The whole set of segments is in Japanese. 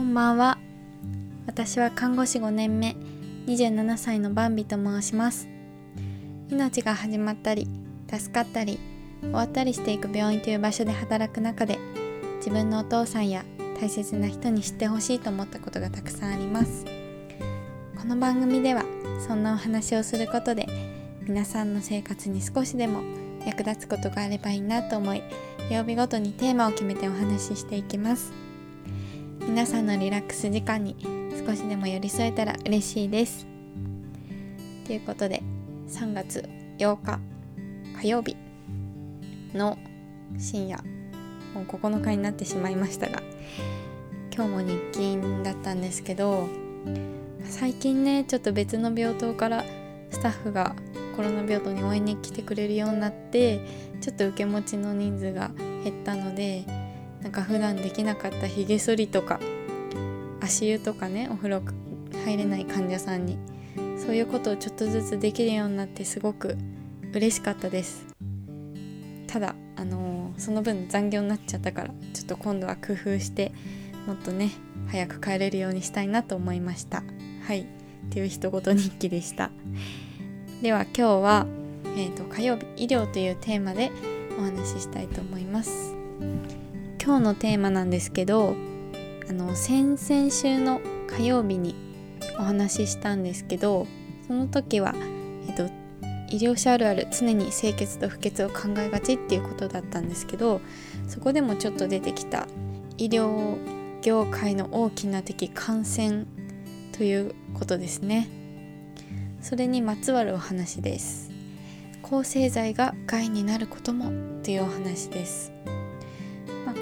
こんばんは。私は看護師5年目27歳のバンビと申します。命が始まったり助かったり終わったりしていく病院という場所で働く中で自分のお父さんや大切な人に知ってほしいと思ったことがたくさんあります。この番組ではそんなお話をすることで皆さんの生活に少しでも役立つことがあればいいなと思い曜日ごとにテーマを決めてお話ししていきます。皆さんのリラックス時間に少しでも寄り添えたら嬉しいです。ということで3月8日火曜日の深夜もう9日になってしまいましたが今日も日勤だったんですけど最近ねちょっと別の病棟からスタッフがコロナ病棟に応援に来てくれるようになってちょっと受け持ちの人数が減ったのでなんか普段できなかったひげ剃りとか足湯とかねお風呂入れない患者さんにそういうことをちょっとずつできるようになってすごく嬉しかったです。ただあのー、その分残業になっちゃったからちょっと今度は工夫してもっとね早く帰れるようにしたいなと思いました。はい。っていう一言日記でした。では今日は、えーと、火曜日医療というテーマでお話ししたいと思います。今日のテーマなんですけどあの先々週の火曜日にお話ししたんですけどその時は、えっと、医療者あるある常に清潔と不潔を考えがちっていうことだったんですけどそこでもちょっと出てきた医療業界の大きな敵感染ということですね。それにまつわるお話です。抗生剤が害になることもというお話です、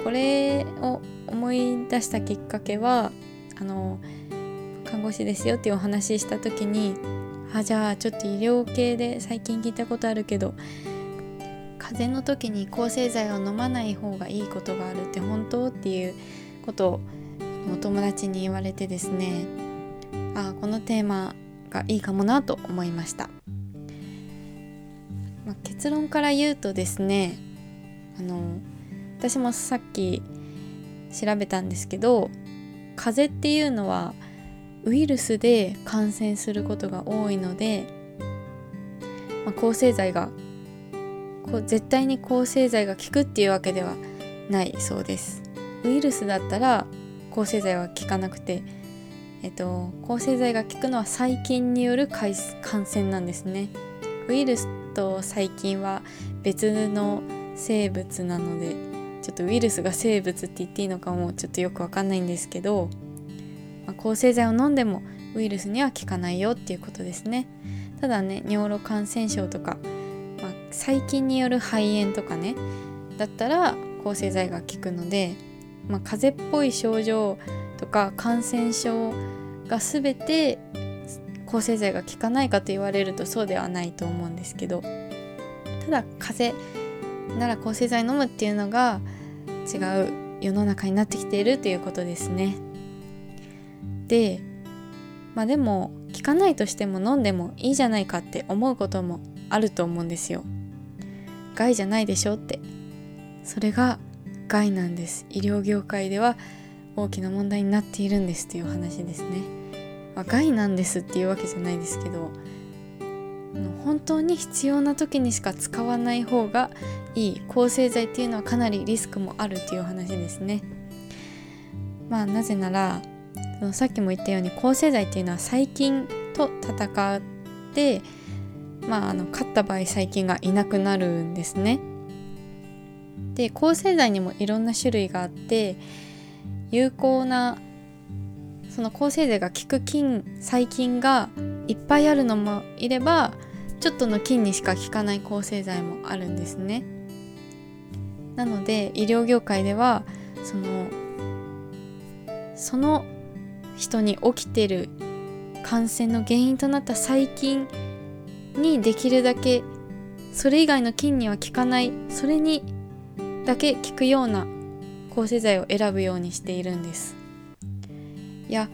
これを思い出したきっかけはあの看護師ですよっていうお話しした時にあじゃあちょっと医療系で最近聞いたことあるけど風邪の時に抗生剤を飲まない方がいいことがあるって本当っていうことをお友達に言われてですねあこのテーマがいいかもなと思いました、まあ、結論から言うとですねあの私もさっき調べたんですけど風邪っていうのはウイルスで感染することが多いので、まあ、抗生剤がこう絶対に抗生剤が効くっていうわけではないそうです。ウイルスだったら抗生剤は効かなくてえっと抗生剤が効くのは細菌による感染なんですね。ウイルスと細菌は別の生物なのでちょっとウイルスが生物って言っていいのかもちょっとよくわかんないんですけど、まあ、抗生剤を飲んでもウイルスには効かないよっていうことですね。ただね尿路感染症とか、まあ、細菌による肺炎とかねだったら抗生剤が効くので、まあ、風邪っぽい症状とか感染症が全て抗生剤が効かないかと言われるとそうではないと思うんですけどただ風邪なら抗生剤飲むっていうのが違う世の中になってきているということですね。でまあでも効かないとしても飲んでもいいじゃないかって思うこともあると思うんですよ。害じゃないでしょってそれが害なんです医療業界では大きな問題になっているんですという話ですね。まあ、害なんですっていうわけじゃないですけど本当に必要な時にしか使わない方がいい抗生剤っていうのはかなりリスクもあるっていう話ですね。まあなぜならそのさっきも言ったように抗生剤っていうのは細菌と戦ってまああの勝った場合細菌がいなくなるんですね。で抗生剤にもいろんな種類があって有効なその抗生剤が効く菌細菌がいっぱいあるのもいればちょっとの菌にしか効かない抗生剤もあるんですね。なので医療業界ではそのその人に起きてる感染の原因となった細菌にできるだけそれ以外の菌には効かないそれにだけ効くような抗生剤を選ぶようにしているんですいや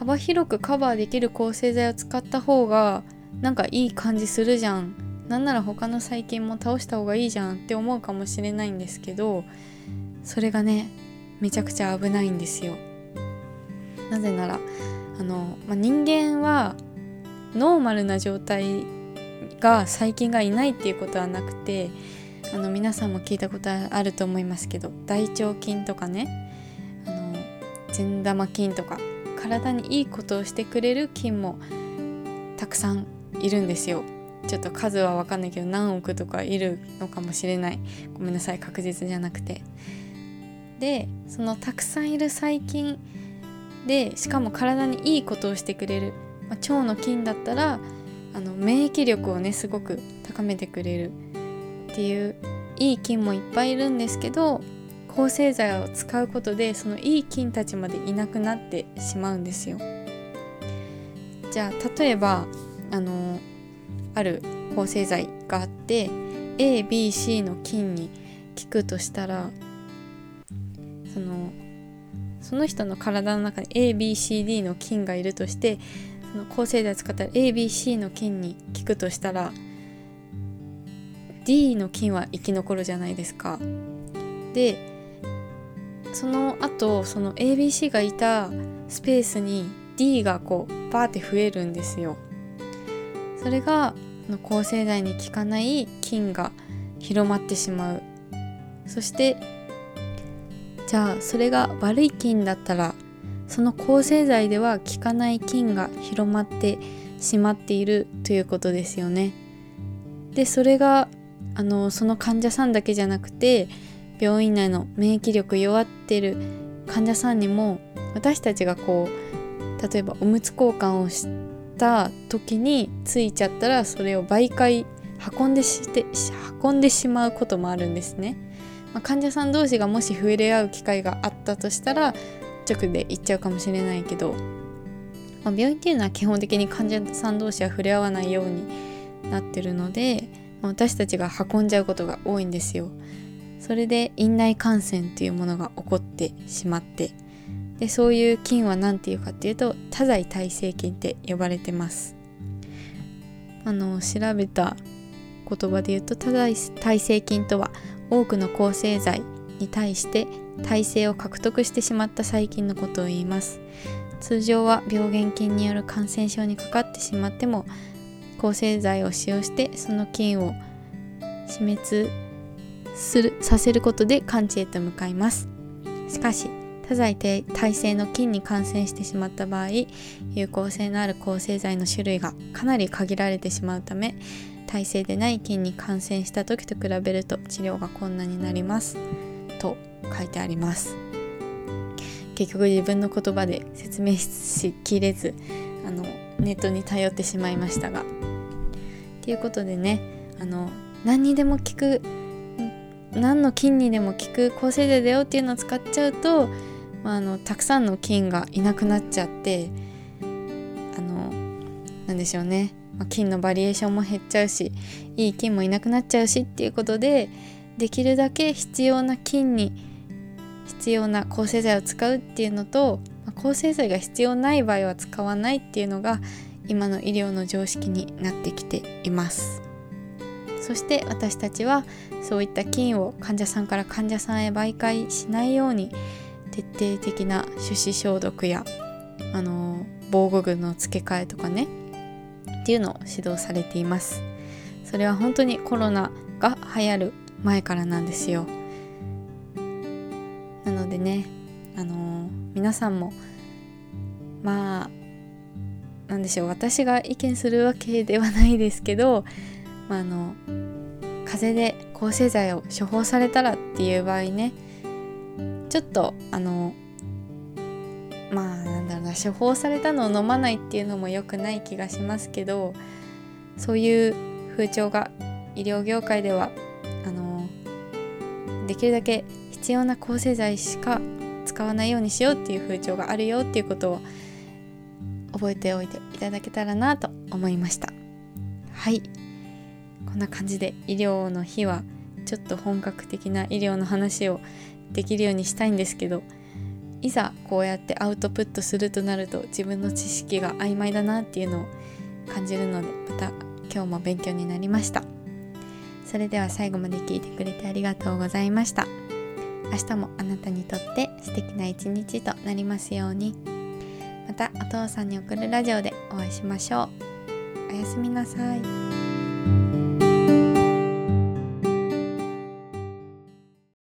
幅広くカバーできる抗生剤を使った方がなんかいい感じするじゃん。なんなら他の細菌も倒した方がいいじゃんって思うかもしれないんですけどそれがねめちゃくちゃ危ないんですよ。なぜならあの、まあ、人間はノーマルな状態が細菌がいないっていうことはなくてあの皆さんも聞いたことあると思いますけど大腸菌とかねあの善玉菌とか体にいいことをしてくれる菌もたくさんいるんですよ。ちょっと数は分かんないけど何億とかいるのかもしれない。ごめんなさい確実じゃなくて。でそのたくさんいる細菌でしかも体にいいことをしてくれる、まあ、腸の菌だったらあの免疫力をねすごく高めてくれるっていういい菌もいっぱいいるんですけど抗生剤を使うことでそのいい菌たちまでいなくなってしまうんですよ。じゃあ例えばあのある抗生剤があって ABC の菌に効くとしたらそのその人の体の中に ABCD の菌がいるとしてその抗生剤を使ったら ABC の菌に効くとしたら D の菌は生き残るじゃないですか。でその後その ABC がいたスペースに D がこうバーって増えるんですよ。それが抗生剤に効かない菌が広まってしまう。そしてじゃあそれが悪い菌だったらその抗生剤では効かない菌が広まってしまっているということですよね。でそれがあのその患者さんだけじゃなくて病院内の免疫力弱ってる患者さんにも私たちがこう例えばおむつ交換をした時についちゃったらそれを媒介運んでして運んでしまうこともあるんですね。まあ、患者さん同士がもし触れ合う機会があったとしたら直で行っちゃうかもしれないけど、まあ、病院っていうのは基本的に患者さん同士は触れ合わないようになってるので、まあ、私たちが運んじゃうことが多いんですよ。それで院内感染っていうものが起こってしまってでそういう菌は何ていうかっていうと多剤耐性菌って呼ばれてます。あの調べた言葉で言うと多剤耐性菌とは多くの抗生剤に対して耐性を獲得してしまった細菌のことを言います通常は病原菌による感染症にかかってしまっても抗生剤を使用してその菌を死滅するさせることで完治へと向かいます。しかし多剤耐性の菌に感染してしまった場合有効性のある抗生剤の種類がかなり限られてしまうため耐性でない菌に感染した時と比べると治療が困難になります。と書いてあります。結局自分の言葉で説明しきれずあのネットに頼ってしまいましたが。ということでねあの何にでも効く何の菌にでも効く抗生剤だよっていうのを使っちゃうと、まあ、あのたくさんの菌がいなくなっちゃってあのなんでしょうね。まあ、菌のバリエーションも減っちゃうしいい菌もいなくなっちゃうしっていうことでできるだけ必要な菌に必要な抗生剤を使うっていうのと、まあ、抗生剤が必要ない場合は使わないっていうのが今の医療の常識になってきています。そして私たちはそういった菌を患者さんから患者さんへ媒介しないように徹底的な手指消毒やあの防護具の付け替えとかねっていうのを指導されています。それは本当にコロナが流行る前からなんですよ。なのでねあの、皆さんもまあなんでしょう私が意見するわけではないですけど、まあ、あの風邪で抗生剤を処方されたらっていう場合ねちょっとあのまあなんだろうな処方されたのを飲まないっていうのも良くない気がしますけどそういう風潮が医療業界ではあのできるだけ必要な抗生剤しか使わないようにしようっていう風潮があるよっていうことを覚えておいていただけたらなと思いました。はい。こんな感じで医療の日はちょっと本格的な医療の話をできるようにしたいんですけどいざこうやってアウトプットするとなると自分の知識が曖昧だなっていうのを感じるのでまた今日も勉強になりました。それでは最後まで聞いてくれてありがとうございました。明日もあなたにとって素敵な一日となりますように。またお父さんに送るラジオでお会いしましょう。おやすみなさい。